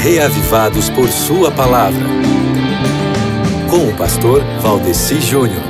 reavivados por Sua palavra. Com o pastor Valdeci Júnior.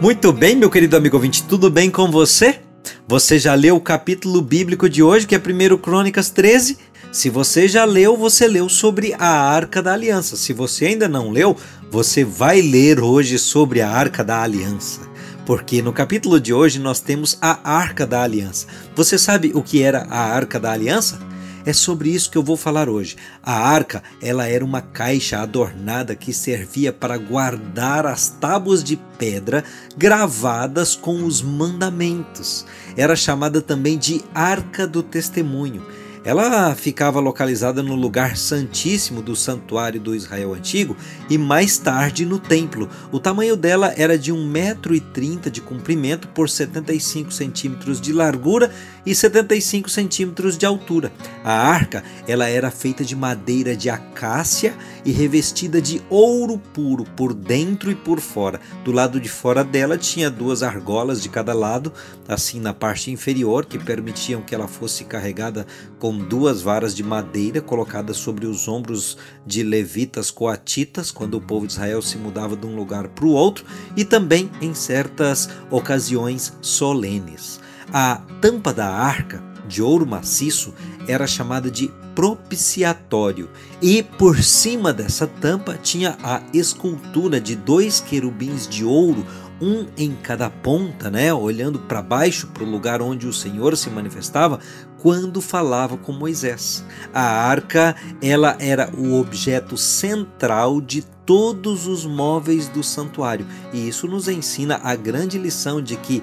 Muito bem, meu querido amigo ouvinte, tudo bem com você? Você já leu o capítulo bíblico de hoje, que é 1 Crônicas 13? Se você já leu, você leu sobre a Arca da Aliança. Se você ainda não leu, você vai ler hoje sobre a Arca da Aliança. Porque no capítulo de hoje nós temos a Arca da Aliança. Você sabe o que era a Arca da Aliança? É sobre isso que eu vou falar hoje. A arca, ela era uma caixa adornada que servia para guardar as tábuas de pedra gravadas com os mandamentos. Era chamada também de Arca do Testemunho ela ficava localizada no lugar santíssimo do santuário do Israel antigo e mais tarde no templo. O tamanho dela era de 1,30m de comprimento por 75 centímetros de largura e 75 centímetros de altura. A arca ela era feita de madeira de acácia e revestida de ouro puro por dentro e por fora. Do lado de fora dela tinha duas argolas de cada lado, assim na parte inferior, que permitiam que ela fosse carregada com duas varas de madeira colocadas sobre os ombros de levitas coatitas, quando o povo de Israel se mudava de um lugar para o outro, e também em certas ocasiões solenes. A tampa da arca, de ouro maciço, era chamada de propiciatório, e por cima dessa tampa tinha a escultura de dois querubins de ouro um em cada ponta, né, olhando para baixo para o lugar onde o Senhor se manifestava quando falava com Moisés. A arca, ela era o objeto central de todos os móveis do santuário, e isso nos ensina a grande lição de que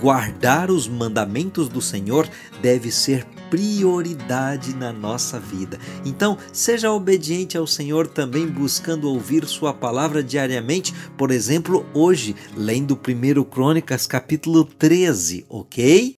guardar os mandamentos do Senhor deve ser prioridade na nossa vida. Então, seja obediente ao Senhor também buscando ouvir sua palavra diariamente, por exemplo, hoje, lendo 1 Crônicas capítulo 13, OK?